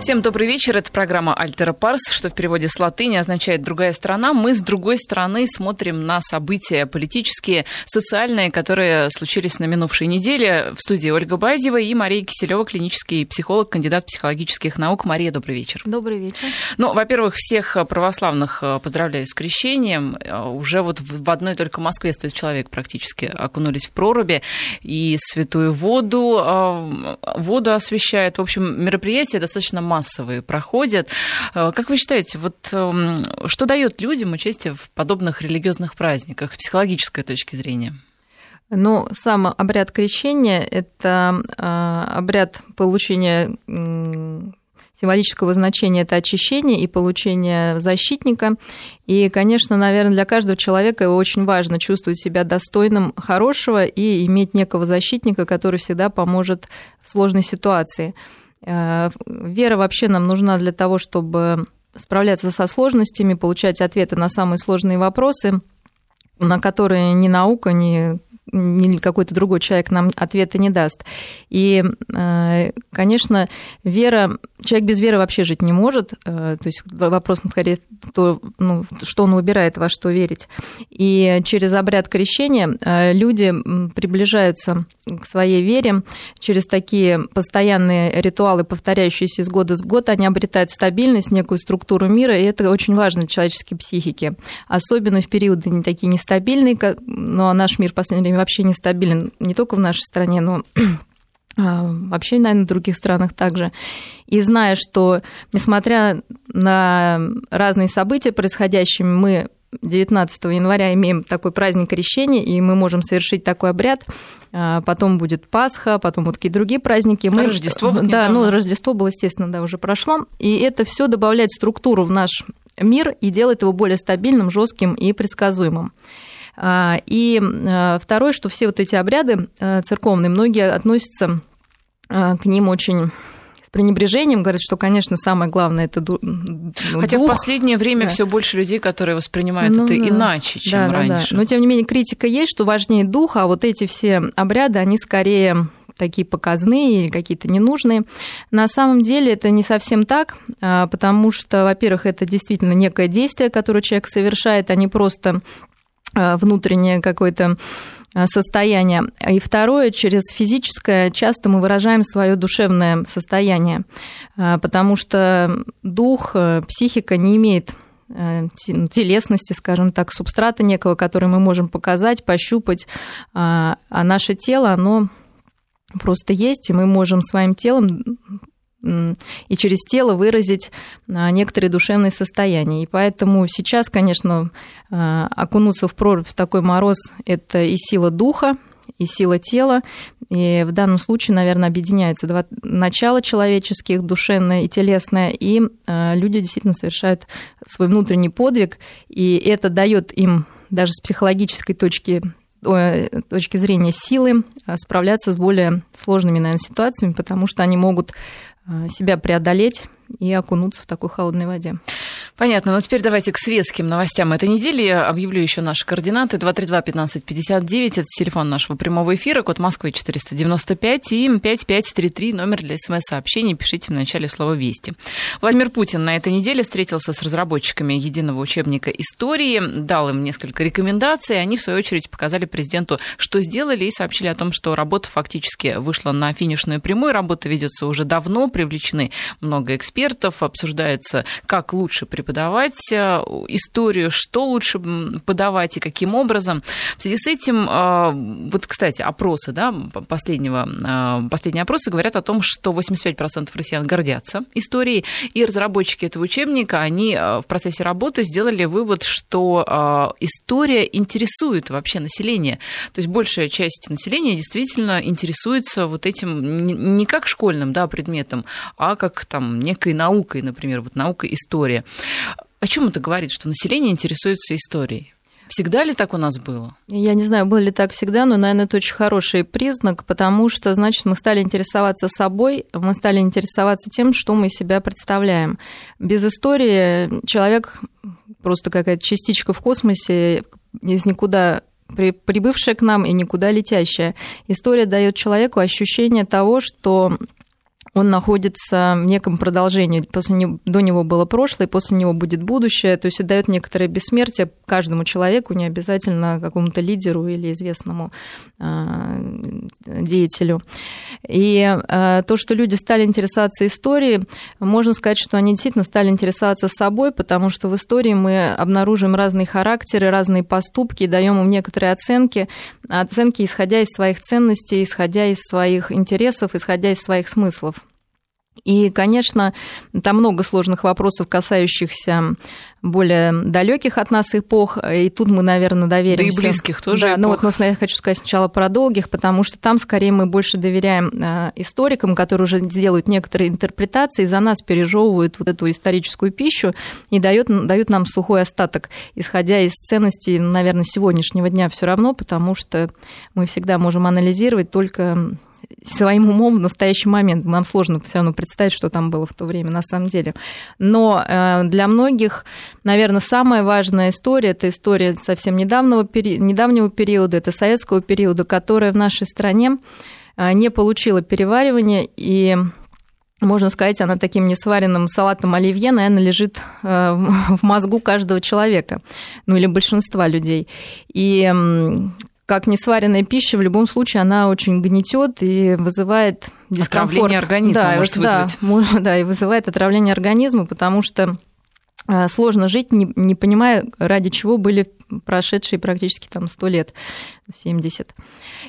Всем добрый вечер. Это программа «Альтера Парс», что в переводе с латыни означает «другая страна». Мы с другой стороны смотрим на события политические, социальные, которые случились на минувшей неделе. В студии Ольга Базева и Мария Киселева, клинический психолог, кандидат психологических наук. Мария, добрый вечер. Добрый вечер. Ну, во-первых, всех православных поздравляю с крещением. Уже вот в одной только Москве стоит человек практически окунулись в проруби. И святую воду, а, воду освещают. В общем, мероприятие достаточно массовые проходят. Э, как вы считаете, вот эм, что дает людям участие в подобных религиозных праздниках с психологической точки зрения? Ну, сам обряд крещения – это э, обряд получения символического значения это очищение и получение защитника. И, конечно, наверное, для каждого человека очень важно чувствовать себя достойным хорошего и иметь некого защитника, который всегда поможет в сложной ситуации. Э, вера вообще нам нужна для того, чтобы справляться со сложностями, получать ответы на самые сложные вопросы, на которые ни наука, ни ни какой-то другой человек нам ответа не даст. И, э, конечно, вера, человек без веры вообще жить не может. Э, то есть вопрос, скорее, то, ну, что он выбирает, во что верить. И через обряд крещения э, люди приближаются к своей вере через такие постоянные ритуалы, повторяющиеся из года в год, они обретают стабильность, некую структуру мира, и это очень важно для человеческой психики. Особенно в периоды не такие нестабильные, но наш мир в последнее время вообще нестабилен не только в нашей стране, но а, вообще, наверное, в других странах также. И зная, что, несмотря на разные события, происходящие, мы 19 января имеем такой праздник крещения, и мы можем совершить такой обряд. А, потом будет Пасха, потом вот какие-то другие праздники. Мы... Рождество. Вот да, ну Рождество было, естественно, да, уже прошло. И это все добавляет структуру в наш мир и делает его более стабильным, жестким и предсказуемым. А, и а, второе, что все вот эти обряды а, церковные, многие относятся к ним очень с пренебрежением, говорят, что, конечно, самое главное это дух. Хотя в последнее время да. все больше людей, которые воспринимают ну, это да. иначе, чем да, раньше. Да, да. Но тем не менее критика есть, что важнее дух, а вот эти все обряды, они скорее такие показные или какие-то ненужные. На самом деле это не совсем так, потому что, во-первых, это действительно некое действие, которое человек совершает, а не просто внутреннее какое-то э, состояние. И второе, через физическое часто мы выражаем свое душевное состояние, э, потому что дух, психика не имеет ну, телесности, скажем так, субстрата некого, который мы можем показать, пощупать, а наше тело, оно просто есть, и мы можем своим телом и через тело выразить а, некоторые душевные состояния. И поэтому сейчас, конечно, а, окунуться в прорубь в такой мороз – это и сила духа, и сила тела. И в данном случае, наверное, объединяются два начала человеческих, душевное и телесное, и а, люди действительно совершают свой внутренний подвиг, и это дает им даже с психологической точки точки зрения силы справляться с более сложными, наверное, ситуациями, потому что они могут себя преодолеть и окунуться в такой холодной воде. Понятно. Ну, теперь давайте к светским новостям этой недели. Я объявлю еще наши координаты. 232-1559. Это телефон нашего прямого эфира, код Москвы 495 и 5533, номер для смс-сообщений. Пишите в начале слова «Вести». Владимир Путин на этой неделе встретился с разработчиками единого учебника истории, дал им несколько рекомендаций. Они, в свою очередь, показали президенту, что сделали, и сообщили о том, что работа фактически вышла на финишную прямую. Работа ведется уже давно, привлечены много экспертов, обсуждается, как лучше преподавать преподавать э, историю, что лучше подавать и каким образом. В связи с этим, э, вот, кстати, опросы, да, последнего, э, последние опросы говорят о том, что 85% россиян гордятся историей, и разработчики этого учебника, они в процессе работы сделали вывод, что история интересует вообще население. То есть большая часть населения действительно интересуется вот этим не как школьным да, предметом, а как там некой наукой, например, вот наука история. О чем это говорит, что население интересуется историей? Всегда ли так у нас было? Я не знаю, было ли так всегда, но, наверное, это очень хороший признак, потому что, значит, мы стали интересоваться собой, мы стали интересоваться тем, что мы себя представляем. Без истории человек просто какая-то частичка в космосе, из никуда прибывшая к нам и никуда летящая. История дает человеку ощущение того, что он находится в неком продолжении. После него, до него было прошлое, после него будет будущее. То есть это дает некоторое бессмертие каждому человеку, не обязательно какому-то лидеру или известному э, деятелю. И э, то, что люди стали интересоваться историей, можно сказать, что они действительно стали интересоваться собой, потому что в истории мы обнаружим разные характеры, разные поступки, даем им некоторые оценки, оценки, исходя из своих ценностей, исходя из своих интересов, исходя из своих смыслов. И, конечно, там много сложных вопросов, касающихся более далеких от нас эпох, и тут мы, наверное, доверимся. Да и близких тоже. Да, эпох. ну вот но я хочу сказать сначала про долгих, потому что там скорее мы больше доверяем э, историкам, которые уже делают некоторые интерпретации, за нас пережевывают вот эту историческую пищу и дают, дают нам сухой остаток, исходя из ценностей, наверное, сегодняшнего дня все равно, потому что мы всегда можем анализировать только своим умом в настоящий момент. Нам сложно все равно представить, что там было в то время на самом деле. Но э, для многих, наверное, самая важная история – это история совсем недавнего, недавнего периода, это советского периода, которая в нашей стране э, не получила переваривания и можно сказать, она таким несваренным салатом оливье, наверное, лежит э, в мозгу каждого человека, ну или большинства людей. И как несваренная пища, в любом случае она очень гнетет и вызывает дискомфорт. Отравление организма да, может да, вызвать. Да, да, и вызывает отравление организма, потому что сложно жить, не, не понимая, ради чего были прошедшие практически там 100 лет, 70.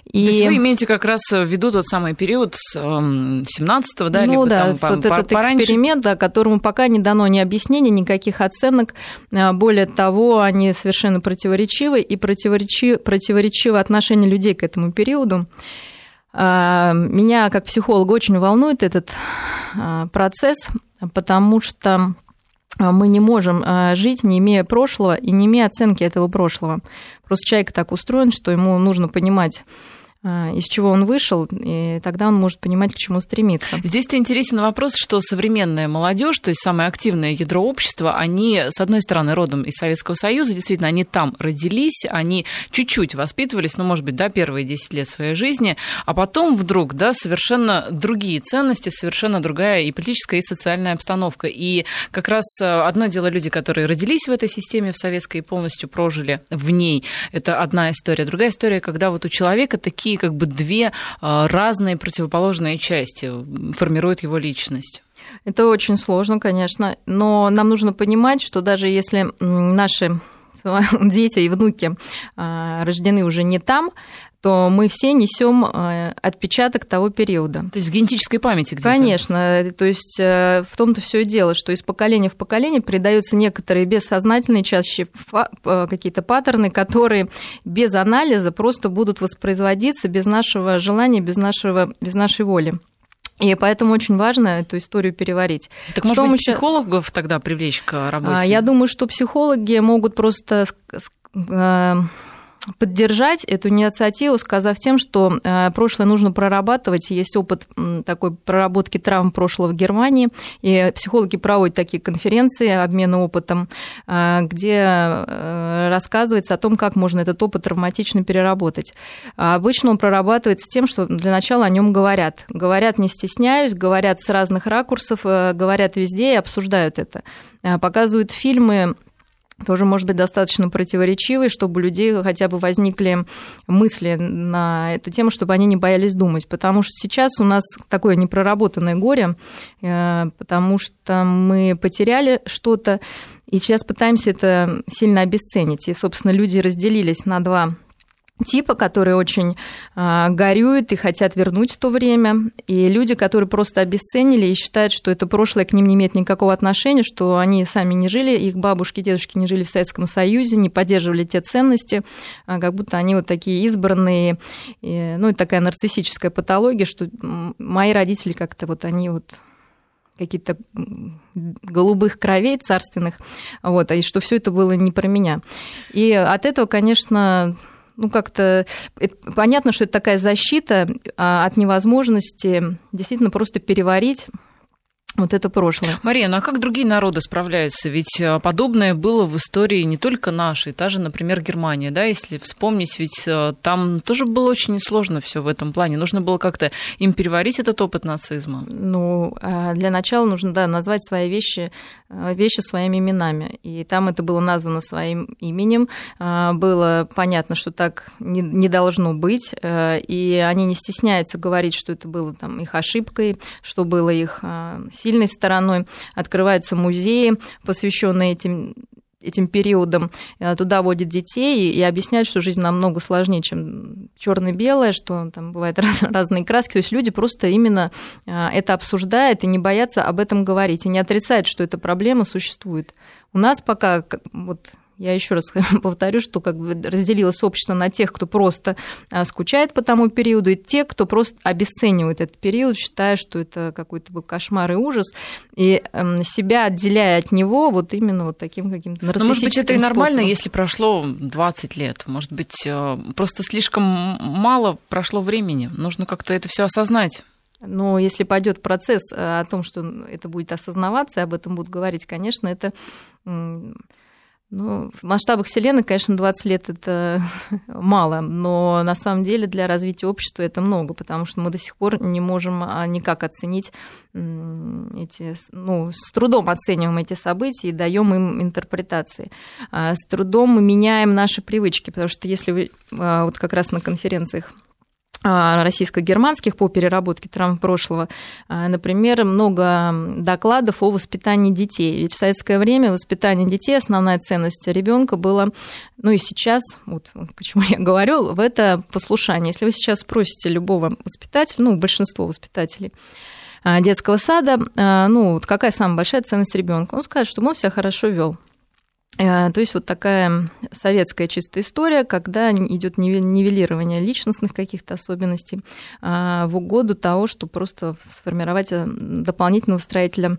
И... То есть вы имеете как раз в виду тот самый период с 17-го, да? Ну либо да, там, вот этот пораньше... эксперимент, да, которому пока не дано ни объяснений, никаких оценок. А, более того, они совершенно противоречивы, и противоречивы, противоречивы отношение людей к этому периоду. А, меня как психолога очень волнует этот процесс, потому что мы не можем а, жить, не имея прошлого и не имея оценки этого прошлого. Просто человек так устроен, что ему нужно понимать а, из чего он вышел, и тогда он может понимать, к чему стремиться. Здесь-то интересен вопрос, что современная молодежь, то есть самое активное ядро общества, они, с одной стороны, родом из Советского Союза, действительно, они там родились, они чуть-чуть воспитывались, ну, может быть, да, первые 10 лет своей жизни, а потом вдруг, да, совершенно другие ценности, совершенно другая и политическая, и социальная обстановка. И как раз э, одно дело люди, которые родились в этой системе, в советской, и полностью прожили в ней, это одна история. Другая история, когда вот у человека такие такие как бы две а, разные противоположные части формируют его личность. Это очень сложно, конечно, но нам нужно понимать, что даже если наши дети и внуки а, рождены уже не там, то мы все несем э, отпечаток того периода. То есть в генетической памяти где-то? Конечно. То есть э, в том-то все и дело, что из поколения в поколение передаются некоторые бессознательные чаще э, какие-то паттерны, которые без анализа просто будут воспроизводиться без нашего желания, без, нашего, без нашей воли. И поэтому очень важно эту историю переварить. Так, может быть, психологов сейчас... тогда привлечь к работе? А, я думаю, что психологи могут просто поддержать эту инициативу, сказав тем, что э, прошлое нужно прорабатывать. Есть опыт такой проработки травм прошлого в Германии, и психологи проводят такие конференции обмена опытом, э, где э, рассказывается о том, как можно этот опыт травматично переработать. А обычно он прорабатывается тем, что для начала о нем говорят. Говорят, не стесняюсь, говорят с разных ракурсов, говорят везде и обсуждают это. Показывают фильмы тоже может быть достаточно противоречивой, чтобы у людей хотя бы возникли мысли на эту тему, чтобы они не боялись думать. Потому что сейчас у нас такое непроработанное горе, э, потому что мы потеряли что-то, и сейчас пытаемся это сильно обесценить. И, собственно, люди разделились на два типа, которые очень э, горюют и хотят вернуть то время, и люди, которые просто обесценили и считают, что это прошлое к ним не имеет никакого отношения, что они сами не жили, их бабушки, дедушки не жили в Советском Союзе, не поддерживали те ценности, а как будто они вот такие избранные, и, ну, это такая нарциссическая патология, что мои родители как-то вот они вот какие-то голубых кровей царственных, вот, и что все это было не про меня. И от этого, конечно, ну, как-то понятно, что это такая защита а, от невозможности действительно просто переварить вот это прошлое. Мария, ну а как другие народы справляются? Ведь э, подобное было в истории не только нашей, та же, например, Германия, да, если вспомнить, ведь э, там тоже было очень сложно все в этом плане. Нужно было как-то им переварить этот опыт нацизма. Ну, а для начала нужно, да, назвать свои вещи, э, вещи своими именами. И там это было названо своим именем. Было понятно, что так не, не должно быть. И они не стесняются говорить, что это было там их ошибкой, что было их сильной стороной. Открываются музеи, посвященные этим этим периодом э, туда водят детей и, объясняют, что жизнь намного сложнее, чем черно-белое, что там бывают раз, разные краски. То есть люди просто именно э, это обсуждают и не боятся об этом говорить, и не отрицают, что эта проблема существует. У нас пока вот я еще раз повторю, что как бы разделилось общество на тех, кто просто а, скучает по тому периоду, и те, кто просто обесценивает этот период, считая, что это какой-то был кошмар и ужас, и эм, себя отделяя от него вот именно вот таким каким-то нарциссическим Может быть, это и нормально, способом. если прошло 20 лет. Может быть, э, просто слишком мало прошло времени. Нужно как-то это все осознать. Но если пойдет процесс э, о том, что это будет осознаваться, и об этом будут говорить, конечно, это ну, в масштабах Вселенной, конечно, 20 лет это мало, но на самом деле для развития общества это много, потому что мы до сих пор не можем а, никак оценить эти, ну, с трудом оцениваем эти события и даем им интерпретации. А с трудом мы меняем наши привычки, потому что если вы а, вот как раз на конференциях российско-германских по переработке травм прошлого, а, например, много докладов о воспитании детей. Ведь в советское время воспитание детей, основная ценность ребенка была, ну и сейчас, вот почему я говорю, в это послушание. Если вы сейчас спросите любого воспитателя, ну, большинство воспитателей, а, детского сада, ну, какая самая большая ценность ребенка? Он скажет, что он себя хорошо вел. Э, то есть вот такая советская чистая история, когда идет нивелирование личностных каких-то особенностей а, в угоду того, что просто сформировать э, дополнительного строителя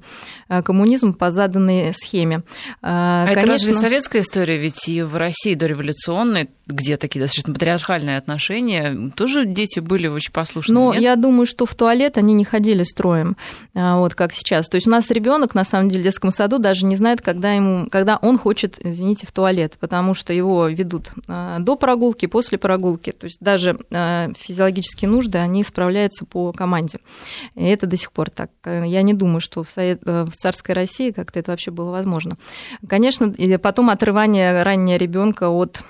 э, коммунизма по заданной схеме. А Конечно... это разве советская история? Ведь и в России дореволюционной, где такие достаточно патриархальные отношения, тоже дети были очень послушны. Но нет? я думаю, что в туалет они не ходили строем, а, вот как сейчас. То есть у нас ребенок на самом деле в детском саду даже не знает, когда ему, когда он хочет извините, в туалет, потому что его ведут а, до прогулки, после прогулки. То есть даже а, физиологические нужды, они справляются по команде. И это до сих пор так. Я не думаю, что в, Совет, э, в царской России как-то это вообще было возможно. Конечно, потом отрывание раннего ребенка от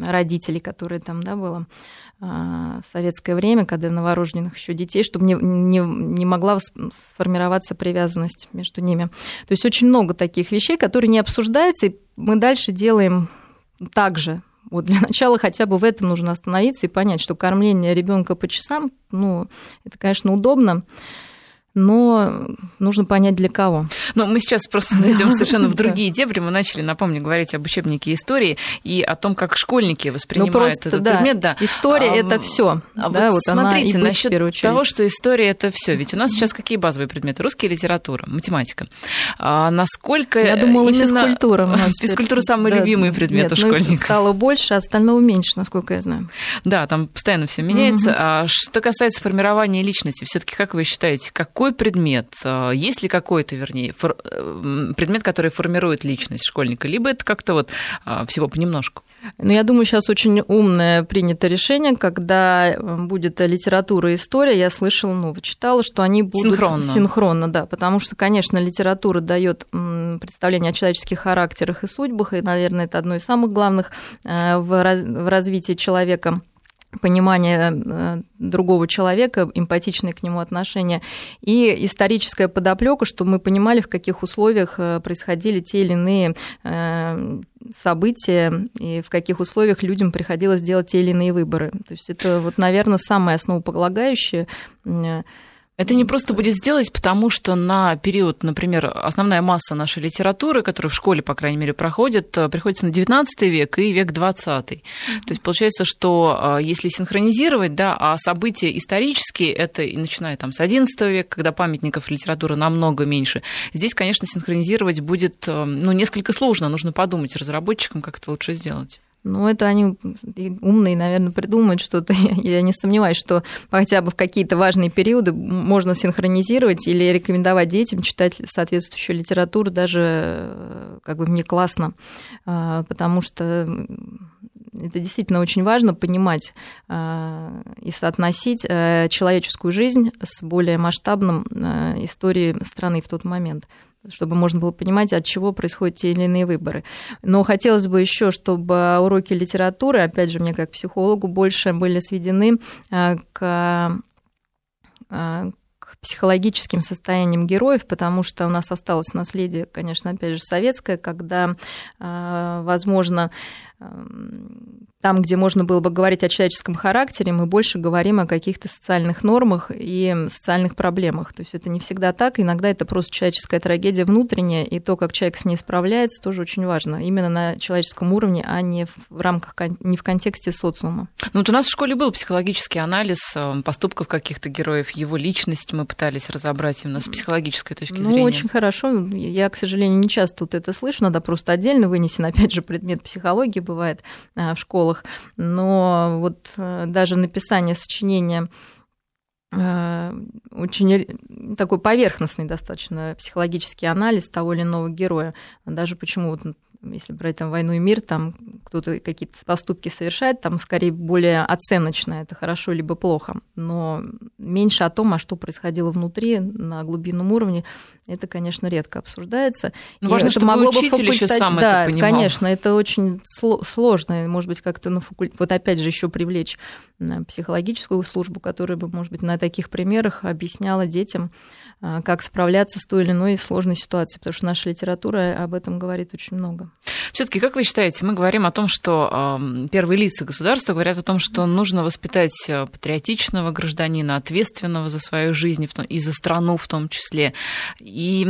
родителей, которые там, да, было а, в советское время, когда новорожденных еще детей, чтобы не, не, не могла сформироваться привязанность между ними. То есть очень много таких вещей, которые не обсуждаются, и мы дальше делаем так же. Вот для начала хотя бы в этом нужно остановиться и понять, что кормление ребенка по часам, ну, это, конечно, удобно, но нужно понять для кого. Но мы сейчас просто зайдем совершенно в другие дебри. Мы начали, напомню, говорить об учебнике истории и о том, как школьники воспринимают ну, просто, этот да. предмет. Да. История а, это все. А да, вот, смотрите, насчет того, что история это все. Ведь у нас сейчас какие базовые предметы? Русская литература, математика. А насколько Я думала, именно... физкультура. У нас физкультура самый да, любимый предмет нет, у ну, школьников. стало больше, а остального меньше, насколько я знаю. Да, там постоянно все меняется. Угу. А что касается формирования личности, все-таки как вы считаете, какой какой предмет, э, есть ли какой-то, вернее, фор... Э, предмет, который формирует личность школьника, либо это как-то вот а, всего понемножку? Ну, я думаю, сейчас очень умное принято решение, когда э, будет литература и история, я слышала, ну, читала, что они будут синхронно. синхронно, да, потому что, конечно, литература дает представление о человеческих характерах и судьбах, и, наверное, это одно из самых главных в развитии человека понимание э, другого человека, эмпатичное к нему отношение, и историческая подоплека, чтобы мы понимали, в каких условиях э, происходили те или иные э, события, и в каких условиях людям приходилось делать те или иные выборы. То есть это, вот, наверное, самое основополагающее это не просто будет сделать, потому что на период, например, основная масса нашей литературы, которая в школе, по крайней мере, проходит, э, приходится на 19 век и век 20. То есть получается, что э, если синхронизировать, да, а события исторические, это и начиная там с 11 века, когда памятников литературы намного меньше, здесь, конечно, синхронизировать будет э, ну, несколько сложно, нужно подумать разработчикам, как это лучше сделать. Ну, это они умные, наверное, придумают что-то. Я не сомневаюсь, что хотя бы в какие-то важные периоды можно синхронизировать или рекомендовать детям читать соответствующую литературу даже э, как бы внеклассно, а, потому что это действительно очень важно понимать а, и соотносить э, человеческую жизнь с более масштабным э, историей страны в тот момент чтобы можно было понимать, от чего происходят те или иные выборы. Но хотелось бы еще, чтобы уроки литературы, опять же, мне как психологу, больше были сведены а, к а, психологическим состоянием героев, потому что у нас осталось наследие, конечно, опять же, советское, когда, а, возможно, там, где можно было бы говорить о человеческом характере, мы больше говорим о каких-то социальных нормах и социальных проблемах. То есть это не всегда так, иногда это просто человеческая трагедия внутренняя, и то, как человек с ней справляется, тоже очень важно. Именно на человеческом уровне, а не в рамках, не в контексте социума. Ну вот у нас в школе был психологический анализ э, поступков каких-то героев, его личность мы пытались разобрать именно с психологической точки ну, зрения. Ну, очень хорошо. Я, к сожалению, не часто тут это слышу, надо просто отдельно вынесен, опять же, предмет психологии бывает э, в школах школах, но вот э, даже написание сочинения э, очень такой поверхностный достаточно психологический анализ того или иного героя. Даже почему вот если брать там «Войну и мир», там кто-то какие-то поступки совершает, там скорее более оценочно, это хорошо либо плохо, но меньше о том, а что происходило внутри на глубинном уровне, это, конечно, редко обсуждается. Но важно, это чтобы могло бы факультать... еще сам да, это понимал. конечно, это очень сложно, может быть, как-то на факультете, вот опять же еще привлечь психологическую службу, которая бы, может быть, на таких примерах объясняла детям, как справляться с той или иной сложной ситуацией, потому что наша литература об этом говорит очень много. Все-таки, как вы считаете, мы говорим о том, что первые лица государства говорят о том, что нужно воспитать э, патриотичного гражданина, ответственного за свою жизнь и за страну в том числе. И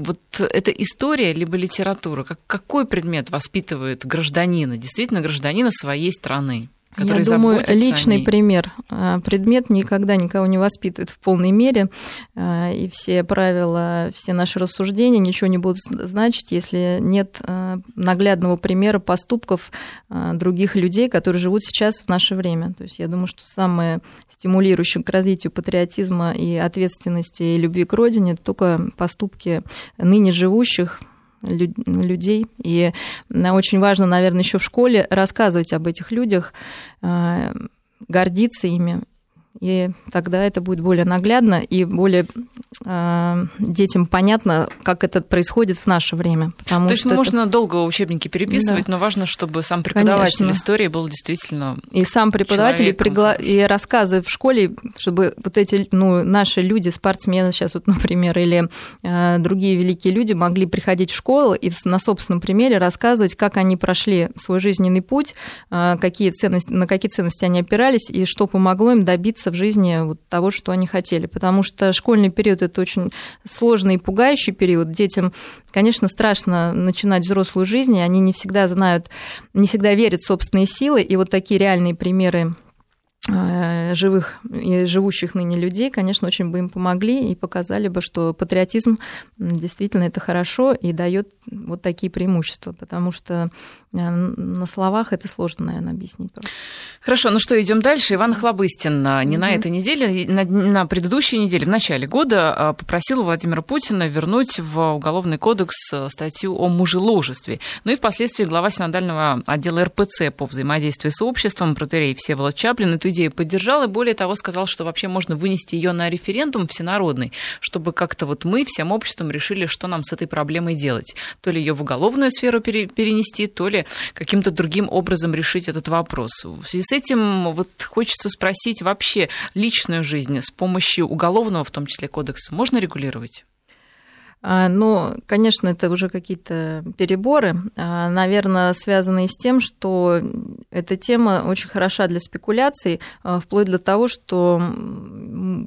вот эта история либо литература, как, какой предмет воспитывает гражданина, действительно гражданина своей страны? Я думаю, личный пример. А, предмет никогда никого не воспитывает в полной мере, а, и все правила, все наши рассуждения ничего не будут значить, если нет а, наглядного примера поступков других людей, которые живут сейчас в наше время. То есть я думаю, что самое стимулирующее к развитию патриотизма и ответственности и любви к родине это только поступки ныне живущих людей. И очень важно, наверное, еще в школе рассказывать об этих людях, э, гордиться ими и тогда это будет более наглядно и более э, детям понятно, как это происходит в наше время. Потому То есть можно это... долго учебники переписывать, да. но важно, чтобы сам преподаватель Конечно. истории был действительно И сам преподаватель, и, пригла... и рассказы в школе, чтобы вот эти ну, наши люди, спортсмены сейчас, вот, например, или э, другие великие люди могли приходить в школу и на собственном примере рассказывать, как они прошли свой жизненный путь, э, какие ценности, на какие ценности они опирались и что помогло им добиться добиться в жизни вот того, что они хотели. Потому что школьный период – это очень сложный и пугающий период. Детям, конечно, страшно начинать взрослую жизнь, и они не всегда знают, не всегда верят в собственные силы. И вот такие реальные примеры Э, живых и живущих ныне людей, конечно, очень бы им помогли и показали бы, что патриотизм действительно это хорошо и дает вот такие преимущества, потому что на словах это сложно, наверное, объяснить. Хорошо, ну что, идем дальше. Иван Хлобыстин не mm-hmm. на этой неделе, на, на предыдущей неделе, в начале года э, попросил Владимира Путина вернуть в Уголовный кодекс статью о мужеложестве. Ну и впоследствии глава синодального отдела РПЦ по взаимодействию с обществом, протерей Всеволод Чаплин, эту идею поддержал и более того сказал, что вообще можно вынести ее на референдум всенародный, чтобы как-то вот мы всем обществом решили, что нам с этой проблемой делать. То ли ее в уголовную сферу перенести, то ли каким-то другим образом решить этот вопрос. В связи с этим вот хочется спросить вообще личную жизнь с помощью уголовного, в том числе кодекса, можно регулировать? А, ну, конечно, это уже какие-то переборы, а, наверное, связанные с тем, что эта тема очень хороша для спекуляций, а, вплоть до того, что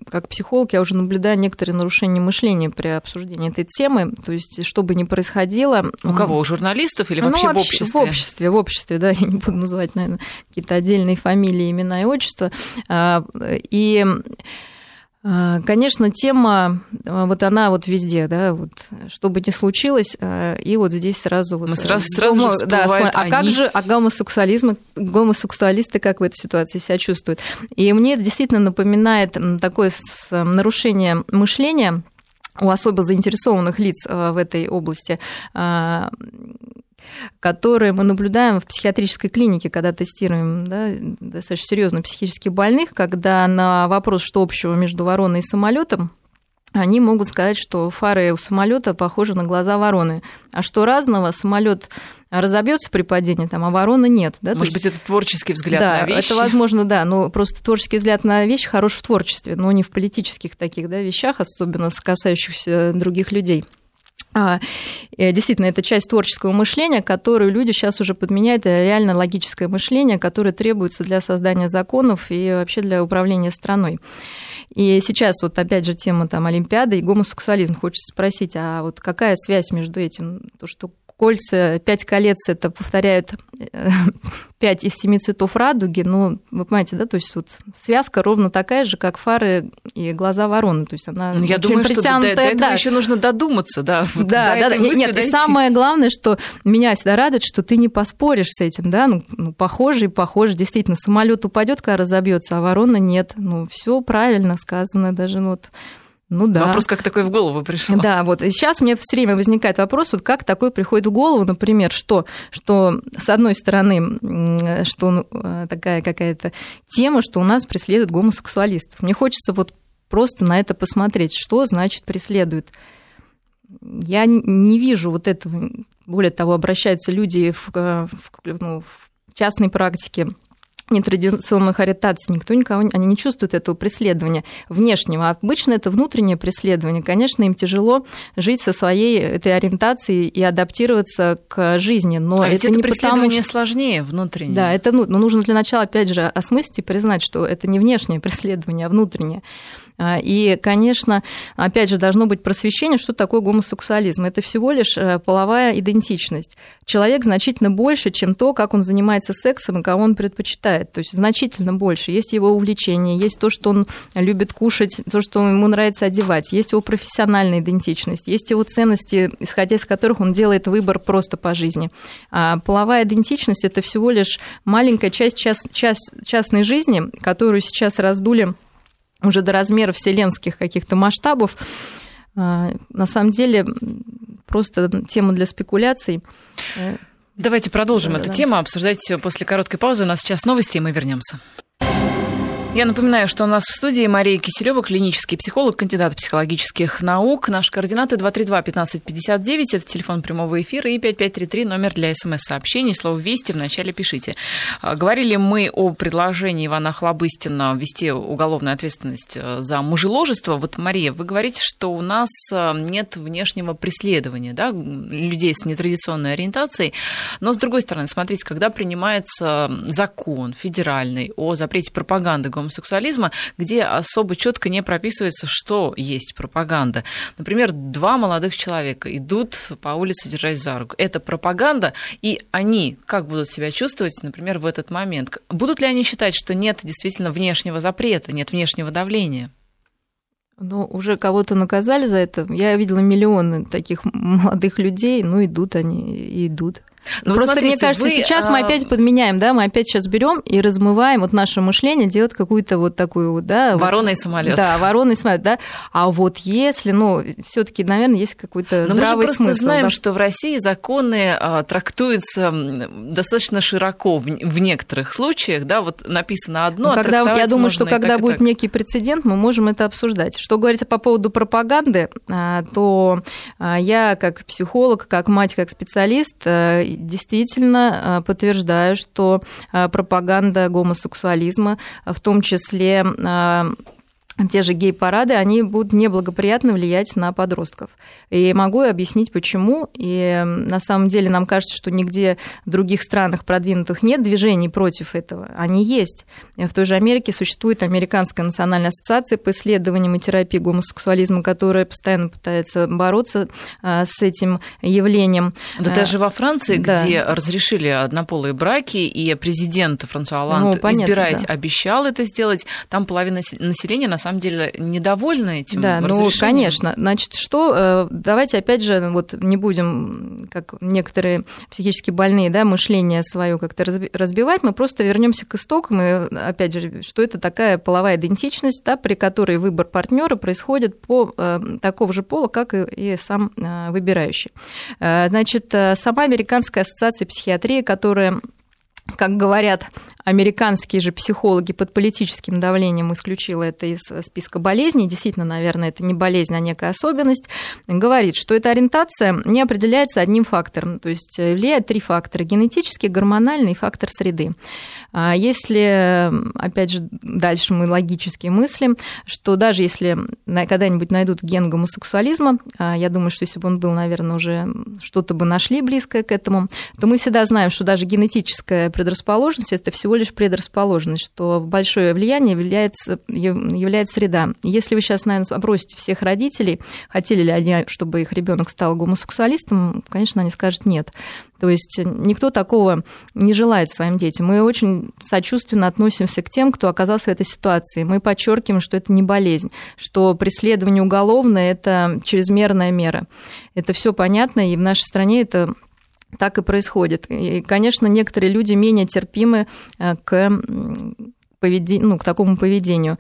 как психолог я уже наблюдаю некоторые нарушения мышления при обсуждении этой темы. То есть, что бы ни происходило... У кого? У журналистов или вообще, ну, в обществе? В обществе, в обществе, да, я не буду называть, наверное, какие-то отдельные фамилии, имена и отчества. И конечно, тема, а, вот она вот везде, да, вот, что бы ни случилось, а, и вот здесь сразу... Вот, Мы сразу, сразу гомо, да, А они... как же, а гомосексуализм, гомосексуалисты как в этой ситуации себя чувствуют? И мне это действительно напоминает такое нарушение мышления у особо заинтересованных лиц в этой области, которые мы наблюдаем в психиатрической клинике, когда тестируем да, достаточно серьезно психических больных, когда на вопрос, что общего между вороной и самолетом, они могут сказать, что фары у самолета похожи на глаза вороны. А что разного, самолет разобьется при падении, там, а ворона нет. Да? Может быть, это творческий взгляд да, на вещи? это возможно, да, но просто творческий взгляд на вещи хорош в творчестве, но не в политических таких да, вещах, особенно касающихся других людей. А, действительно, это часть творческого мышления, которую люди сейчас уже подменяют реально логическое мышление, которое требуется для создания законов и вообще для управления страной. И сейчас вот опять же тема там Олимпиады и гомосексуализм. Хочется спросить, а вот какая связь между этим? То, что кольца, пять колец это повторяют э, пять из семи цветов радуги, ну, вы понимаете, да, то есть вот связка ровно такая же, как фары и глаза вороны, то есть она ну, Я думаю, что до, до этого да. еще нужно додуматься, да. Вот да, да, да. Нет, дойти. и самое главное, что меня всегда радует, что ты не поспоришь с этим, да, ну, ну похоже и похоже, действительно, самолет упадет, когда разобьется, а ворона нет, ну, все правильно сказано, даже ну, вот ну да. Вопрос как такой в голову пришел. Да, вот. И сейчас мне все время возникает вопрос, вот как такой приходит в голову, например, что, что с одной стороны, что ну, э, такая какая-то тема, что у нас преследуют гомосексуалистов. Мне хочется вот просто на это посмотреть, что значит преследуют. Я не вижу вот этого. Более того, обращаются люди в, э, в, ну, в частной практике нетрадиционных ориентаций, никто никого, они не чувствуют этого преследования внешнего. А обычно это внутреннее преследование. Конечно, им тяжело жить со своей этой ориентацией и адаптироваться к жизни. Но а это, это не преследование потому, сложнее внутреннее. Да, это ну, но нужно для начала, опять же, осмыслить и признать, что это не внешнее преследование, а внутреннее. А, и, конечно, опять же, должно быть просвещение, что такое гомосексуализм. Это всего лишь э, половая идентичность. Человек значительно больше, чем то, как он занимается сексом и кого он предпочитает. То есть значительно больше. Есть его увлечения, есть то, что он любит кушать, то, что ему нравится одевать, есть его профессиональная идентичность, есть его ценности, исходя из которых он делает выбор просто по жизни. А половая идентичность – это всего лишь маленькая часть част, част, частной жизни, которую сейчас раздули уже до размеров вселенских каких-то масштабов, а, на самом деле просто тема для спекуляций. Давайте продолжим да, эту да. тему, обсуждать после короткой паузы. У нас сейчас новости, и мы вернемся. Я напоминаю, что у нас в студии Мария Киселева, клинический психолог, кандидат психологических наук. Наши координаты 232-1559, это телефон прямого эфира, и 5533, номер для смс-сообщений. Слово «Вести» вначале пишите. А, говорили мы о предложении Ивана Хлобыстина ввести уголовную ответственность э, за мужеложество. Вот, Мария, вы говорите, что у нас э, нет внешнего преследования да, людей с нетрадиционной ориентацией. Но, с другой стороны, смотрите, когда принимается закон федеральный о запрете пропаганды гомосексуализма, где особо четко не прописывается, что есть пропаганда. Например, два молодых человека идут по улице, держась за руку. Это пропаганда, и они как будут себя чувствовать, например, в этот момент? Будут ли они считать, что нет действительно внешнего запрета, нет внешнего давления? Ну, уже кого-то наказали за это. Я видела миллионы таких молодых людей, ну, идут они, и идут. Ну, Просто смотрите, мне кажется, вы, сейчас а... мы опять подменяем, да, мы опять сейчас берем и размываем вот наше мышление, делать какую-то вот такую вот, да. Ворона вот, и самолет. Да, ворона и самолет, да. А вот если, ну, все-таки, наверное, есть какой-то Но здравый мы же смысл. Мы знаем, да? что в России законы а, трактуются достаточно широко в, в некоторых случаях, да, вот написано одно, а когда, Я думаю, что когда будет так. некий прецедент, мы можем это обсуждать. Что говорить по поводу пропаганды, а, то а, я как психолог, как мать, как специалист действительно э, подтверждаю, что э, пропаганда гомосексуализма, в том числе те же гей-парады, они будут неблагоприятно влиять на подростков. И могу объяснить, почему. И на самом деле нам кажется, что нигде в других странах продвинутых нет движений против этого. Они есть. В той же Америке существует Американская национальная ассоциация по исследованиям и терапии гомосексуализма, которая постоянно пытается бороться а, с этим явлением. Да даже во Франции, да. где разрешили однополые браки, и президент Франсуа Оланд, ну, понятно, избираясь, да. обещал это сделать, там половина населения на самом самом деле недовольны этим Да, ну, конечно. Значит, что, э, давайте опять же, вот не будем, как некоторые психически больные, да, мышление свое как-то разбивать, мы просто вернемся к истокам, и опять же, что это такая половая идентичность, да, при которой выбор партнера происходит по э, такого же пола, как и, и сам э, выбирающий. Значит, сама Американская ассоциация психиатрии, которая как говорят американские же психологи под политическим давлением исключила это из списка болезней, действительно, наверное, это не болезнь, а некая особенность, говорит, что эта ориентация не определяется одним фактором, то есть влияет три фактора – генетический, гормональный и фактор среды. А если, опять же, дальше мы логически мыслим, что даже если когда-нибудь найдут ген гомосексуализма, а я думаю, что если бы он был, наверное, уже что-то бы нашли близкое к этому, то мы всегда знаем, что даже генетическая предрасположенность – это всего лишь предрасположенность, что большое влияние является, является среда. Если вы сейчас, наверное, опросите всех родителей, хотели ли они, чтобы их ребенок стал гомосексуалистом, конечно, они скажут нет. То есть никто такого не желает своим детям. Мы очень сочувственно относимся к тем, кто оказался в этой ситуации. Мы подчеркиваем, что это не болезнь, что преследование уголовное – это чрезмерная мера. Это все понятно, и в нашей стране это так и происходит. И, конечно, некоторые люди менее терпимы э, к, поведению, ну, к такому поведению.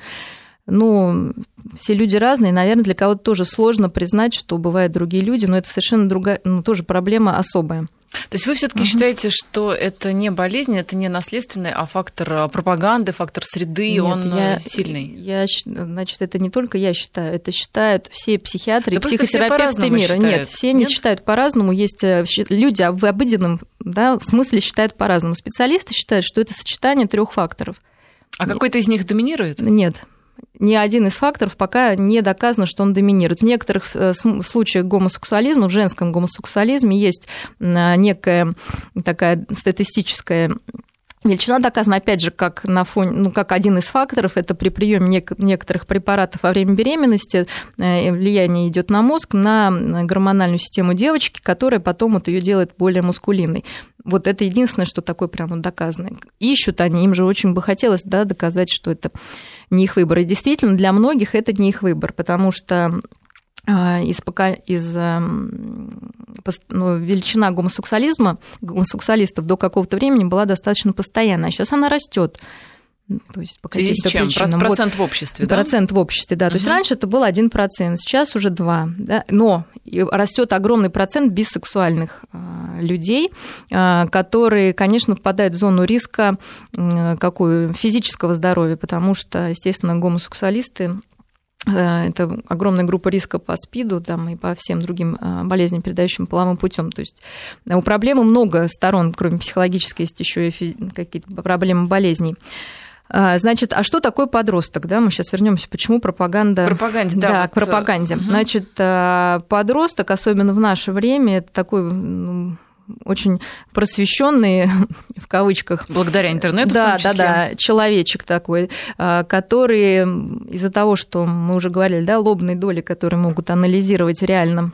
Ну, все люди разные, наверное, для кого-то тоже сложно признать, что бывают другие люди, но это совершенно другая, ну, тоже проблема особая. То есть вы все-таки угу. считаете, что это не болезнь, это не наследственный, а фактор а, пропаганды, фактор среды, Нет, он я, э, сильный? Я, значит, это не только я считаю, это считают все психиатры да психотерапевты мира. Считают. Нет, все Нет? не считают по-разному. Есть э, люди в обыденном да, смысле считают по-разному. Специалисты считают, что это сочетание трех факторов. А какой-то из них доминирует? Нет ни один из факторов пока не доказано, что он доминирует. В некоторых э, случаях гомосексуализма, в женском гомосексуализме есть некая такая статистическая Величина доказана, опять же, как, на фоне, ну, как один из факторов, это при приеме некоторых препаратов во время беременности э, влияние идет на мозг, на гормональную систему девочки, которая потом вот ее делает более мускулинной. Вот это единственное, что такое прямо доказано. Ищут они, им же очень бы хотелось да, доказать, что это не их выбор. И действительно, для многих это не их выбор, потому что а, из, из эм, ну, величина гомосексуализма, гомосексуалистов до какого-то времени была достаточно постоянная, а сейчас она растет. То есть по каким-то причинам. Процент вот, в обществе, да? Процент в обществе, да. Угу. То есть раньше это был 1%, сейчас уже 2%. Да? Но растет огромный процент бисексуальных а, людей, которые, конечно, попадают в зону риска какую физического здоровья, потому что, естественно, гомосексуалисты это огромная группа риска по СПИДу там, и по всем другим э, болезням, передающим половым путем. То есть э, у проблемы много сторон, кроме психологической, есть еще и какие-то проблемы болезней. Значит, а что такое подросток? Да, мы сейчас вернемся, почему пропаганда. Пропаганде, да. Да, вот... к пропаганде. Угу. Значит, подросток, особенно в наше время, это такой ну, очень просвещенный, в кавычках. Благодаря интернету, Да, да, да, человечек такой, а, который из-за того, что мы уже говорили, да, лобные доли, которые могут анализировать реально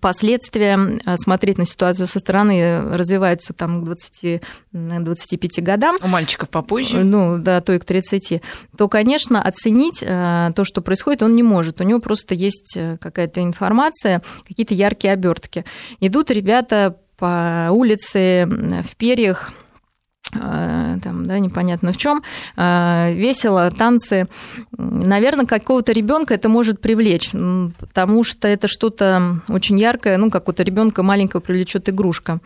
последствия, а, смотреть на ситуацию со стороны развиваются там к 20-25 годам. У мальчиков попозже. Ну, да, то и к 30. То, конечно, оценить а, то, что происходит, он не может. У него просто есть э, какая-то информация, какие-то яркие обертки. Идут ребята по улице в перьях, э, там, да, непонятно в чем, э, весело, танцы. Наверное, какого-то ребенка это может привлечь, потому что это что-то очень яркое, ну, как то ребенка маленького привлечет игрушка.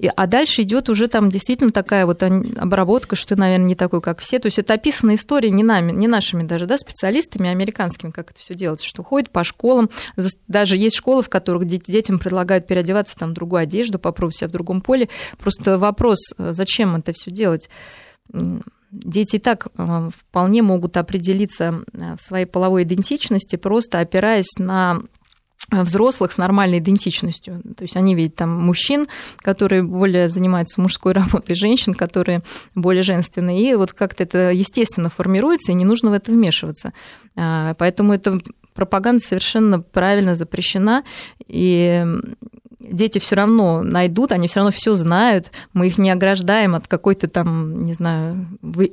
Э, а дальше идет уже там действительно такая вот обработка, что ты, наверное, не такой, как все. То есть это описана история не нами, не нашими даже, да, специалистами, а американскими, как это все делается, что ходит по школам. Даже есть школы, в которых детям предлагают переодеваться там в другую одежду, попробовать себя в другом поле. Просто вопрос, э, зачем это все делать? Дети и так э, вполне могут определиться э, в своей половой идентичности, просто опираясь на взрослых с нормальной идентичностью. То есть они видят там мужчин, которые более занимаются мужской работой, женщин, которые более женственные. И вот как-то это естественно формируется, и не нужно в это вмешиваться. А, поэтому эта пропаганда совершенно правильно запрещена. И дети все равно найдут, они все равно все знают, мы их не ограждаем от какой-то там, не знаю,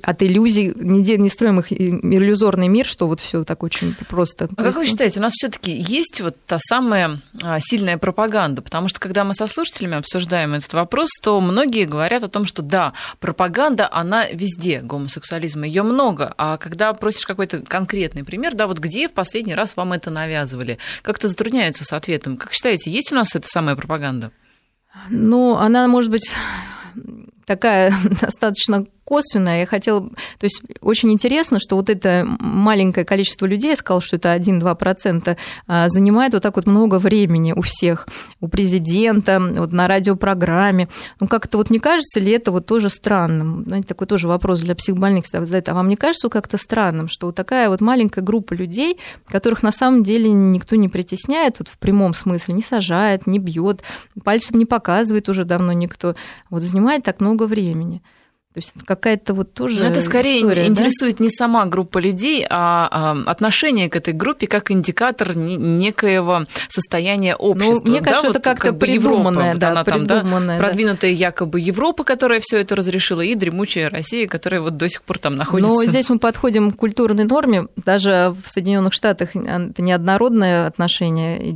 от иллюзий, не, не строим их иллюзорный мир, что вот все так очень просто. А как вы считаете, у нас все-таки есть вот та самая а, сильная пропаганда? Потому что когда мы со слушателями обсуждаем этот вопрос, то многие говорят о том, что да, пропаганда, она везде, гомосексуализм, ее много, а когда просишь какой-то конкретный пример, да, вот где в последний раз вам это навязывали, как-то затрудняются с ответом. Как считаете, есть у нас эта самая пропаганда? Ну, она, может быть, такая достаточно косвенная. Я хотела... То есть очень интересно, что вот это маленькое количество людей, я сказала, что это 1-2%, а, занимает вот так вот много времени у всех, у президента, вот на радиопрограмме. Ну, как-то вот не кажется ли это вот тоже странным? Знаете, такой тоже вопрос для психбольных задать. А вам не кажется как-то странным, что вот такая вот маленькая группа людей, которых на самом деле никто не притесняет, вот в прямом смысле, не сажает, не бьет, пальцем не показывает уже давно никто, вот занимает так много времени? То есть какая-то вот тоже. Но это скорее история, интересует да? не сама группа людей, а, а отношение к этой группе как индикатор некоего состояния ну, общества. Ну, мне кажется, да, это вот как-то как придуманное, да, она придуманное, там, да, продвинутая якобы Европа, которая все это разрешила, и дремучая Россия, которая вот до сих пор там находится. Но здесь мы подходим к культурной норме. Даже в Соединенных Штатах это неоднородное отношение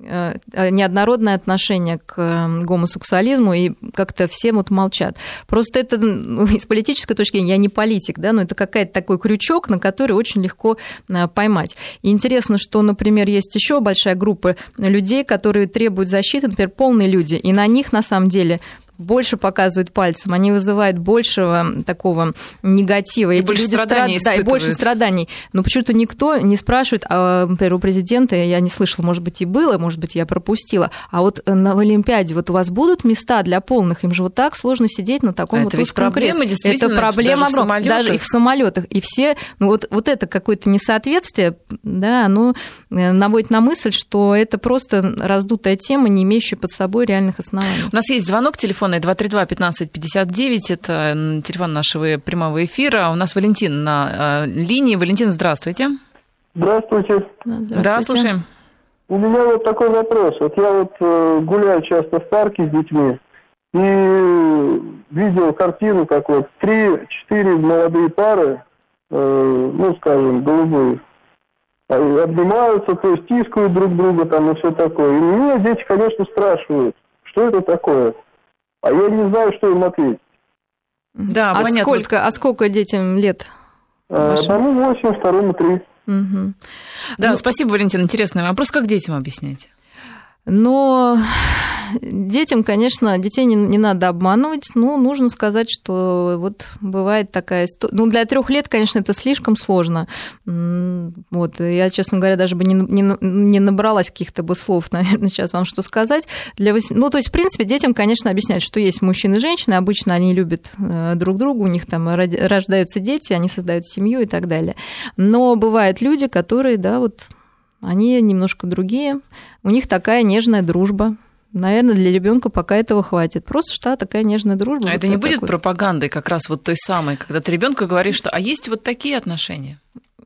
неоднородное отношение к гомосексуализму, и как-то все вот молчат. Просто это ну, из политической точки зрения, я не политик, да, но это какой-то такой крючок, на который очень легко э, поймать. И интересно, что, например, есть еще большая группа людей, которые требуют защиты, например, полные люди, и на них на самом деле больше показывают пальцем, они вызывают большего такого негатива. И Эти больше страданий страд... Да, и больше страданий. Но почему-то никто не спрашивает, а, например, у президента, я не слышала, может быть, и было, может быть, я пропустила, а вот на Олимпиаде вот у вас будут места для полных? Им же вот так сложно сидеть на таком а вот узком проблема, Это проблема даже огромная. Даже и в самолетах. И все, ну вот, вот это какое-то несоответствие, да, оно э, наводит на мысль, что это просто раздутая тема, не имеющая под собой реальных оснований. У нас есть звонок, телефон телефонной 232-1559. Это телефон нашего прямого эфира. У нас Валентин на э, линии. Валентин, здравствуйте. Здравствуйте. Здравствуйте. Да, слушаем. У меня вот такой вопрос. Вот я вот э, гуляю часто в парке с детьми и видел картину, как вот три-четыре молодые пары, э, ну, скажем, голубые, обнимаются, то есть тискают друг друга там и все такое. И меня дети, конечно, спрашивают, что это такое а я не знаю, что им ответить. Да, а понятно. Сколько, а сколько детям лет? Одному 8, второму 3. Угу. Да, ну, спасибо, Валентин. Интересный вопрос. Как детям объяснять? Но детям, конечно, детей не, не надо обманывать, но нужно сказать, что вот бывает такая история. Ну, для трех лет, конечно, это слишком сложно. Вот, я, честно говоря, даже бы не, не, не набралась каких-то бы слов, наверное, сейчас вам что сказать. Для 8... Ну, то есть, в принципе, детям, конечно, объяснять, что есть мужчины и женщины, обычно они любят э, друг друга, у них там рождаются дети, они создают семью и так далее. Но бывают люди, которые, да, вот они немножко другие, у них такая нежная дружба, Наверное, для ребенка пока этого хватит. Просто что такая нежная дружба. А вот это не будет такой... пропагандой как раз вот той самой, когда ты ребенку говоришь, что а есть вот такие отношения?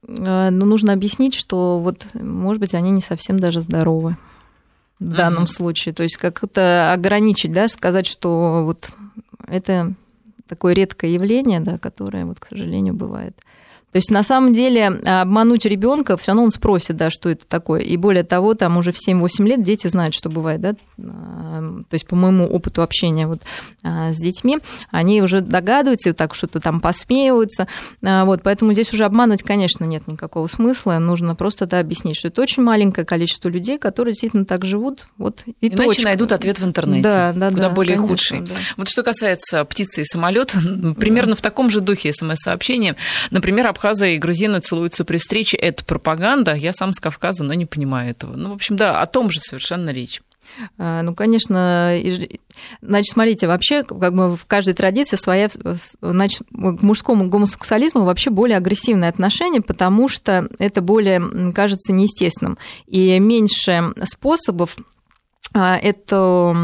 А, ну, нужно объяснить, что вот, может быть, они не совсем даже здоровы в uh-huh. данном случае. То есть как-то ограничить, да, сказать, что вот это такое редкое явление, да, которое, вот, к сожалению, бывает. То есть на самом деле обмануть ребенка, все равно он спросит, да, что это такое. И более того, там уже в 7-8 лет дети знают, что бывает, да. То есть по моему опыту общения вот а, с детьми, они уже догадываются, так что-то там посмеиваются. А, вот, поэтому здесь уже обманывать, конечно, нет никакого смысла. Нужно просто да, объяснить, что это очень маленькое количество людей, которые действительно так живут. Вот, и Иначе точка. найдут ответ в интернете, да, да, куда да, более конечно, худший. Да. Вот что касается птицы и самолета, примерно да. в таком же духе смс-сообщения. Например, Кавказа и грузины целуются при встрече. Это пропаганда. Я сам с Кавказа, но не понимаю этого. Ну, в общем, да, о том же совершенно речь. А, ну, конечно, значит, смотрите, вообще, как бы в каждой традиции своя, значит, к мужскому гомосексуализму вообще более агрессивное отношение, потому что это более, кажется, неестественным. И меньше способов эту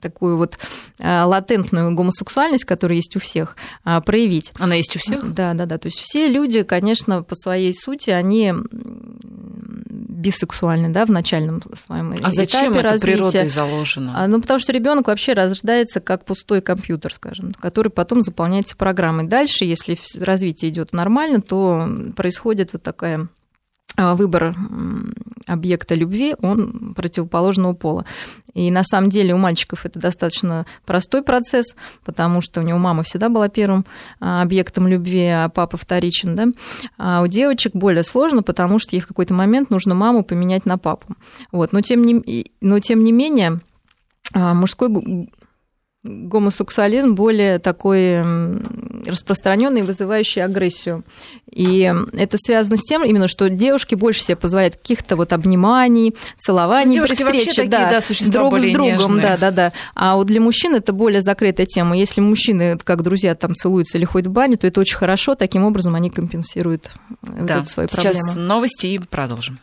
такую вот а, латентную гомосексуальность, которая есть у всех, а, проявить. Она есть у всех? Да, да, да. То есть все люди, конечно, по своей сути, они бисексуальны, да, в начальном своем а этапе зачем это развития. природой заложено? А, ну, потому что ребенок вообще рождается как пустой компьютер, скажем, который потом заполняется программой. Дальше, если развитие идет нормально, то происходит вот такая а, выбор объекта любви, он противоположного пола. И на самом деле у мальчиков это достаточно простой процесс, потому что у него мама всегда была первым а, объектом любви, а папа вторичен. Да? А у девочек более сложно, потому что ей в какой-то момент нужно маму поменять на папу. Вот. Но, тем не, но тем не менее мужской гомосексуализм более такой распространенный, вызывающий агрессию. И это связано с тем, именно, что девушки больше себе позволяют каких-то вот обниманий, целований девушки при встрече, такие, да, да друг с другом, нежные. да, да, да. А вот для мужчин это более закрытая тема. Если мужчины, как друзья, там целуются или ходят в баню, то это очень хорошо. Таким образом они компенсируют да. вот свои проблемы. Сейчас новости и продолжим.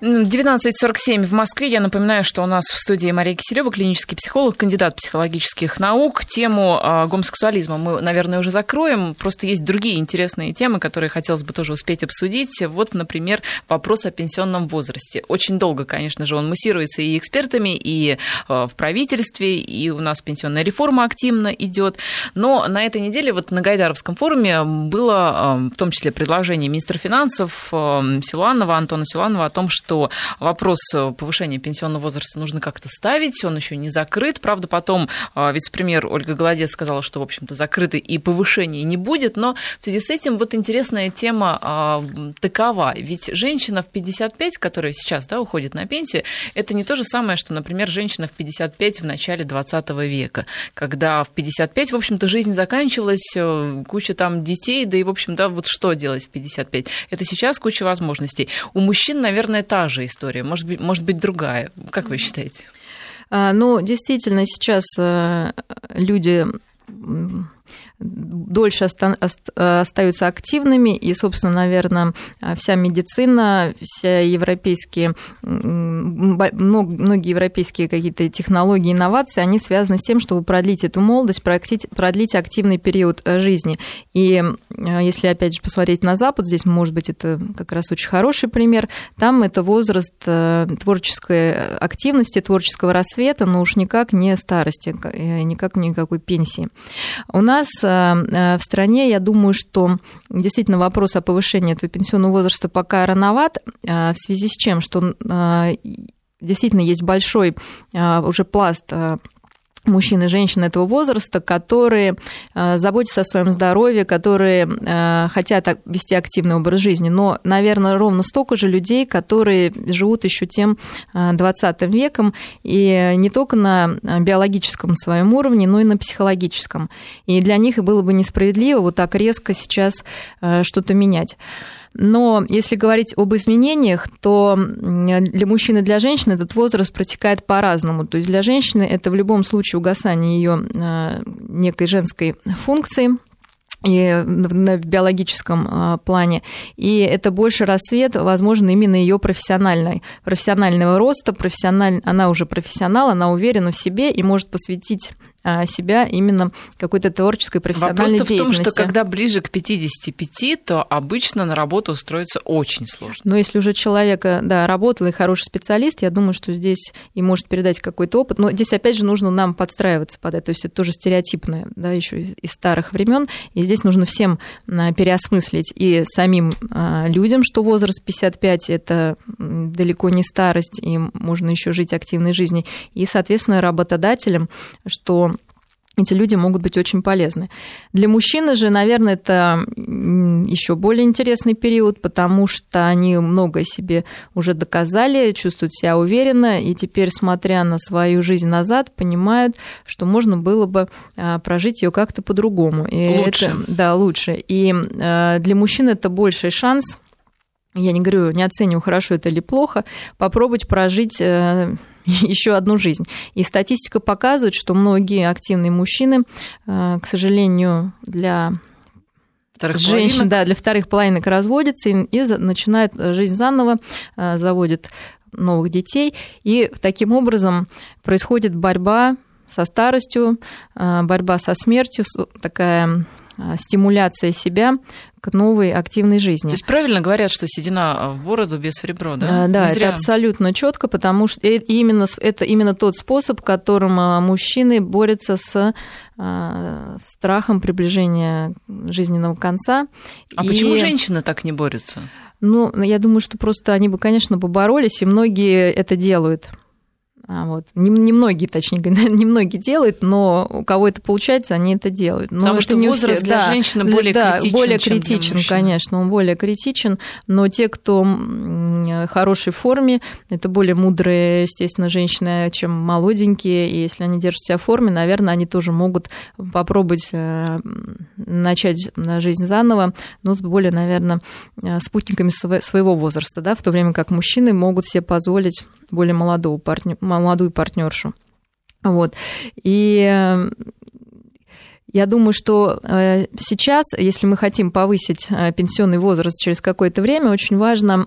19.47 в Москве. Я напоминаю, что у нас в студии Мария Киселева, клинический психолог, кандидат психологических наук. Тему э, гомосексуализма мы, наверное, уже закроем. Просто есть другие интересные темы, которые хотелось бы тоже успеть обсудить. Вот, например, вопрос о пенсионном возрасте. Очень долго, конечно же, он муссируется и экспертами, и э, в правительстве, и у нас пенсионная реформа активно идет. Но на этой неделе вот на Гайдаровском форуме было э, в том числе предложение министра финансов Силанова, Антона Силанова о том, что что вопрос э, повышения пенсионного возраста нужно как-то ставить, он еще не закрыт. Правда, потом э, вице-премьер Ольга Голодец сказала, что, в общем-то, закрыто и повышения не будет, но в связи с этим вот интересная тема а, такова. Ведь женщина в 55, которая сейчас да, уходит на пенсию, это не то же самое, что, например, женщина в 55 в начале 20 века, когда в 55, в общем-то, жизнь заканчивалась, э, куча там детей, да и, в общем, да, вот что делать в 55? Это сейчас куча возможностей. У мужчин, наверное, та та же история, может быть, может быть другая. Как вы считаете? А, ну, действительно, сейчас э, люди дольше остаются активными, и, собственно, наверное, вся медицина, все европейские, многие европейские какие-то технологии, инновации, они связаны с тем, чтобы продлить эту молодость, продлить активный период э, жизни. И э, если, опять же, посмотреть на Запад, здесь, может быть, это как раз очень хороший пример, там это возраст э, творческой активности, творческого рассвета, но уж никак не старости, никак никакой пенсии. У нас Э, в стране, я думаю, что действительно вопрос о повышении этого пенсионного возраста пока рановат, э, в связи с чем, что э, действительно есть большой уже пласт мужчин и женщин этого возраста, которые э, заботятся о своем здоровье, которые э, хотят вести активный образ жизни. Но, наверное, ровно столько же людей, которые живут еще тем 20 э, веком, и не только на биологическом своем уровне, но и на психологическом. И для них было бы несправедливо вот так резко сейчас что-то менять. Но если говорить об изменениях, то для мужчин и для женщин этот возраст протекает по-разному. То есть для женщины это в любом случае угасание ее э, некой женской функции, и на биологическом э, плане. И это больше рассвет, возможно, именно ее профессиональной, профессионального роста, профессиональ... она уже профессионал, она уверена в себе и может посвятить себя именно какой-то творческой профессиональной Вопрос деятельности. в том, что когда ближе к 55, то обычно на работу устроиться очень сложно. Но если уже человека, да, работал и хороший специалист, я думаю, что здесь и может передать какой-то опыт. Но здесь, опять же, нужно нам подстраиваться под это. То есть это тоже стереотипное, да, еще из старых времен. И здесь нужно всем а, переосмыслить и самим а, людям, что возраст 55 – это далеко не старость, и можно еще жить активной жизнью. И, соответственно, работодателям, что эти люди могут быть очень полезны. Для мужчины же, наверное, это еще более интересный период, потому что они многое себе уже доказали, чувствуют себя уверенно, и теперь, смотря на свою жизнь назад, понимают, что можно было бы а, прожить ее как-то по-другому. И лучше. Это, да, лучше. И а, для мужчин это больший шанс я не говорю, не оцениваю, хорошо это или плохо, попробовать прожить э, еще одну жизнь. И статистика показывает, что многие активные мужчины, э, к сожалению, для вторых женщин, половинок. да, для вторых половинок разводятся и, и начинают жизнь заново, э, заводят новых детей, и таким образом происходит борьба со старостью, борьба со смертью, такая стимуляция себя к новой активной жизни. То есть правильно говорят, что седина в бороду без ребро, да? Да, да это абсолютно четко, потому что именно, это именно тот способ, которым а, мужчины борются с а, страхом приближения жизненного конца. А и... почему женщины так не борются? Ну, я думаю, что просто они бы, конечно, поборолись, и многие это делают. А вот. Немногие, точнее немногие делают, но у кого это получается, они это делают. Но Потому это что не возраст для да, женщины более да, критичен, более критичен, конечно, он более критичен, но те, кто в хорошей форме, это более мудрые, естественно, женщины, чем молоденькие, и если они держат себя в форме, наверное, они тоже могут попробовать э, начать жизнь заново, но с более, наверное, э, спутниками своего возраста, да, в то время как мужчины могут себе позволить более молодого партнер, молодую партнершу. Вот. И э, я думаю, что э, сейчас, если мы хотим повысить э, пенсионный возраст через какое-то время, очень важно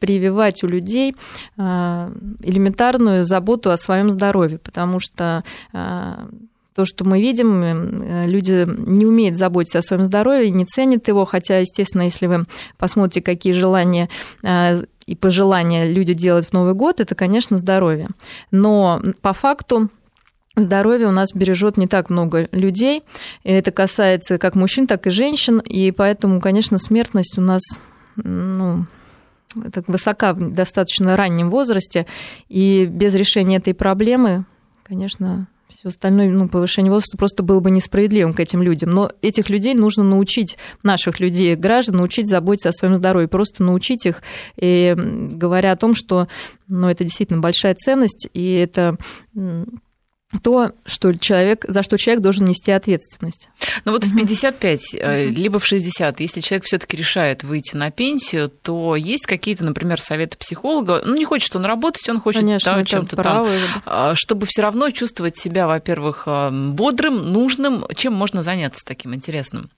прививать у людей элементарную заботу о своем здоровье, потому что то, что мы видим, люди не умеют заботиться о своем здоровье, не ценят его, хотя, естественно, если вы посмотрите, какие желания и пожелания люди делать в Новый год, это, конечно, здоровье. Но по факту Здоровье у нас бережет не так много людей. И это касается как мужчин, так и женщин. И поэтому, конечно, смертность у нас ну, так высока в достаточно раннем возрасте. И без решения этой проблемы, конечно, все остальное, ну, повышение возраста просто было бы несправедливым к этим людям. Но этих людей нужно научить, наших людей, граждан, научить заботиться о своем здоровье, просто научить их, и говоря о том, что ну, это действительно большая ценность, и это то, что человек, за что человек должен нести ответственность. Ну вот в 55, uh либо в 60, если человек все-таки решает выйти на пенсию, то есть какие-то, например, советы психолога. Ну, не хочет он работать, он хочет Конечно, да, чем-то там, а, чтобы все равно чувствовать себя, во-первых, а, бодрым, нужным. Чем можно заняться таким интересным?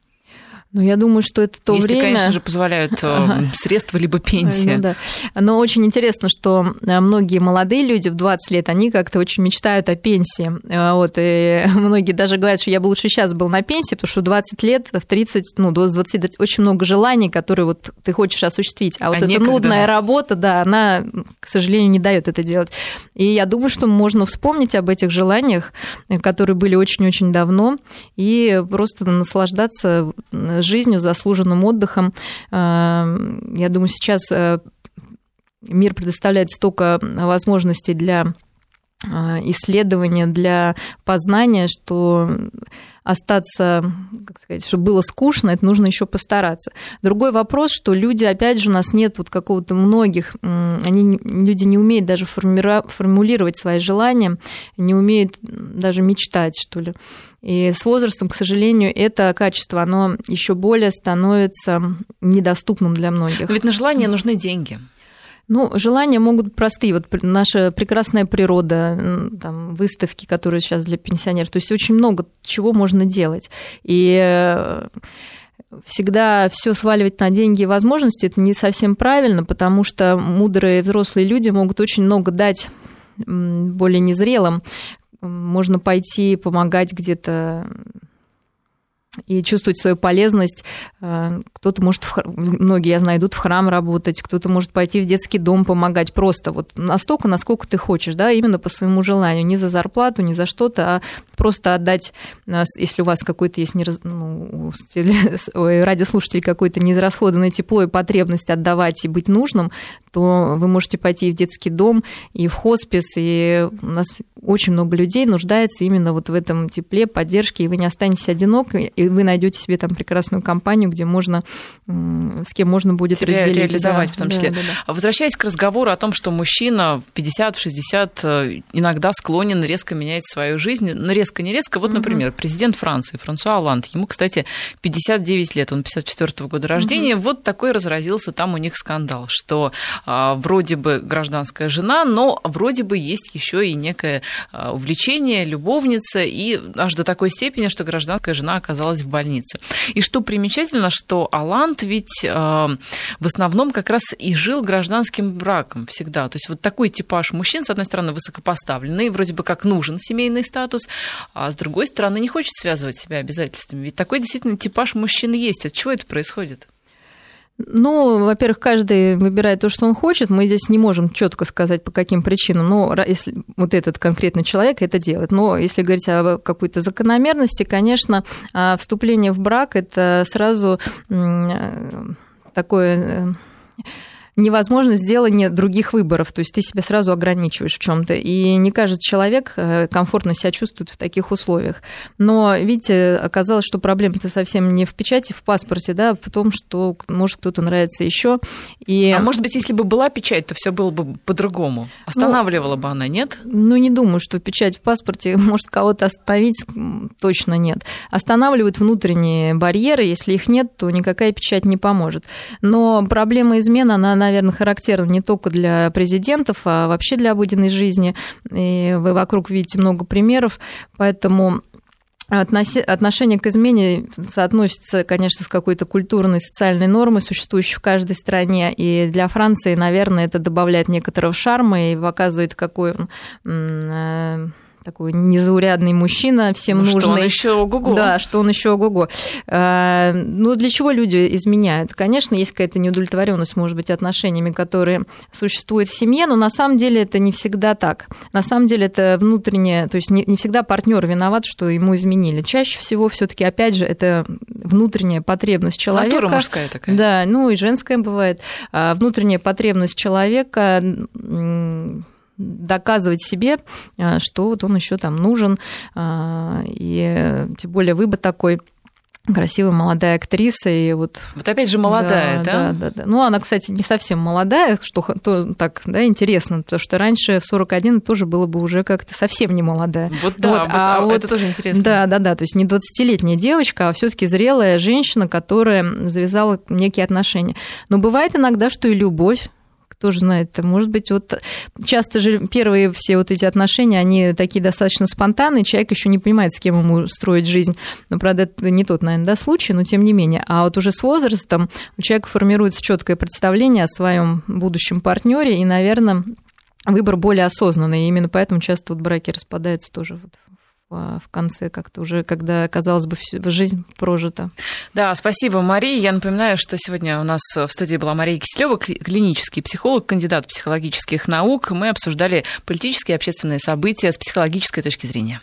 Ну, я думаю, что это то Если, время... конечно же, позволяют э, средства либо пенсия. Ну, да. Но очень интересно, что э, многие молодые люди в 20 лет, они как-то очень мечтают о пенсии. Э, вот, и многие даже говорят, что я бы лучше сейчас был на пенсии, потому что в 20 лет, в 30, ну, до 20 очень много желаний, которые вот ты хочешь осуществить. А, а вот некогда. эта нудная работа, да, она, к сожалению, не дает это делать. И я думаю, что можно вспомнить об этих желаниях, которые были очень-очень давно, и просто наслаждаться жизнью, заслуженным отдыхом. Э, я думаю, сейчас э, мир предоставляет столько возможностей для э, исследования, для познания, что остаться, как сказать, чтобы было скучно, это нужно еще постараться. Другой вопрос, что люди, опять же, у нас нет вот какого-то многих, они, люди не умеют даже формулировать свои желания, не умеют даже мечтать, что ли. И с возрастом, к сожалению, это качество, оно еще более становится недоступным для многих. Но ведь на желание нужны деньги. Ну, желания могут простые. Вот наша прекрасная природа, там, выставки, которые сейчас для пенсионеров. То есть очень много чего можно делать. И э, всегда все сваливать на деньги и возможности это не совсем правильно, потому что мудрые взрослые люди могут очень много дать более незрелым. Можно пойти помогать где-то и чувствовать свою полезность. Э, кто-то может, в, многие, я знаю, идут в храм работать, кто-то может пойти в детский дом помогать просто вот настолько, насколько ты хочешь, да, именно по своему желанию, не за зарплату, не за что-то, а просто отдать, э, если у вас какой-то есть нераз... ну, радиослушатель какой-то неизрасходованное тепло и потребность отдавать и быть нужным, то вы можете пойти в детский дом и в хоспис, и у нас очень много людей нуждается именно вот в этом тепле, поддержке, и вы не останетесь одинок, и вы найдете себе там прекрасную компанию, где можно, с кем можно будет Себя разделить. реализовать да, в том числе. Да, да, да. Возвращаясь к разговору о том, что мужчина в 50-60 э, иногда склонен резко менять свою жизнь, но резко, не резко. Вот, например, президент Франции Франсуа Оланд, ему, кстати, 59 лет, он 54 -го года рождения, угу. вот такой разразился там у них скандал, что а, вроде бы гражданская жена, но вроде бы есть еще и некое а, увлечение, любовница, и аж до такой степени, что гражданская жена оказалась оказалась в больнице. И что примечательно, что Алант ведь э, в основном как раз и жил гражданским браком всегда. То есть вот такой типаж мужчин, с одной стороны, высокопоставленный, вроде бы как нужен семейный статус, а с другой стороны, не хочет связывать себя обязательствами. Ведь такой действительно типаж мужчин есть. От чего это происходит? Ну, во-первых, каждый выбирает то, что он хочет. Мы здесь не можем четко сказать, по каким причинам. Но если вот этот конкретный человек это делает. Но если говорить о какой-то закономерности, конечно, а, вступление в брак это сразу такое э, невозможно сделание других выборов, то есть ты себя сразу ограничиваешь в чем-то, и не каждый человек э, комфортно себя чувствует в таких условиях. Но, видите, оказалось, что проблема-то совсем не в печати, в паспорте, да, а в том, что может кто-то нравится еще. И... А может быть, если бы была печать, то все было бы по-другому. Останавливала ну, бы она, нет? Ну, не думаю, что печать в паспорте может кого-то остановить, точно нет. Останавливают внутренние барьеры, если их нет, то никакая печать не поможет. Но проблема измены, она, наверное, характерно не только для президентов, а вообще для обыденной жизни. И вы вокруг видите много примеров, поэтому Отношение к измене соотносится, конечно, с какой-то культурной, социальной нормой, существующей в каждой стране. И для Франции, наверное, это добавляет некоторого шарма и показывает, какой он э, такой незаурядный мужчина, всем ну, нужный. Что он еще ого-го. Да, что он еще ого-го. А, ну, для чего люди изменяют? Конечно, есть какая-то неудовлетворенность, может быть, отношениями, которые существуют в семье, но на самом деле это не всегда так. На самом деле это внутреннее, то есть не, не всегда партнер виноват, что ему изменили. Чаще всего все-таки, опять же, это внутренняя потребность человека. Натура мужская такая. Да, ну и женская бывает. А, внутренняя потребность человека доказывать себе, э, что вот он еще там нужен, э, и тем более вы бы такой красивая молодая актриса и вот вот опять же молодая, да, да, да, да. Ну она, кстати, не совсем молодая, что то, так, да, интересно, потому что раньше 41 тоже было бы уже как-то совсем не молодая. Вот да, вот, а, а вот это тоже интересно. Да, да, да, то есть не 20-летняя девочка, а все-таки зрелая женщина, которая завязала некие отношения. Но бывает иногда, что и любовь кто же знает, может быть, вот часто же первые все вот эти отношения, они такие достаточно спонтанные, человек еще не понимает, с кем ему строить жизнь. Но, правда, это не тот, наверное, да, случай, но тем не менее. А вот уже с возрастом у человека формируется четкое представление о своем будущем партнере, и, наверное, выбор более осознанный. И именно поэтому часто вот браки распадаются тоже вот в конце как-то уже, когда, казалось бы, жизнь прожита. Да, спасибо, Мария. Я напоминаю, что сегодня у нас в студии была Мария Киселева, клинический психолог, кандидат психологических наук. Мы обсуждали политические и общественные события с психологической точки зрения.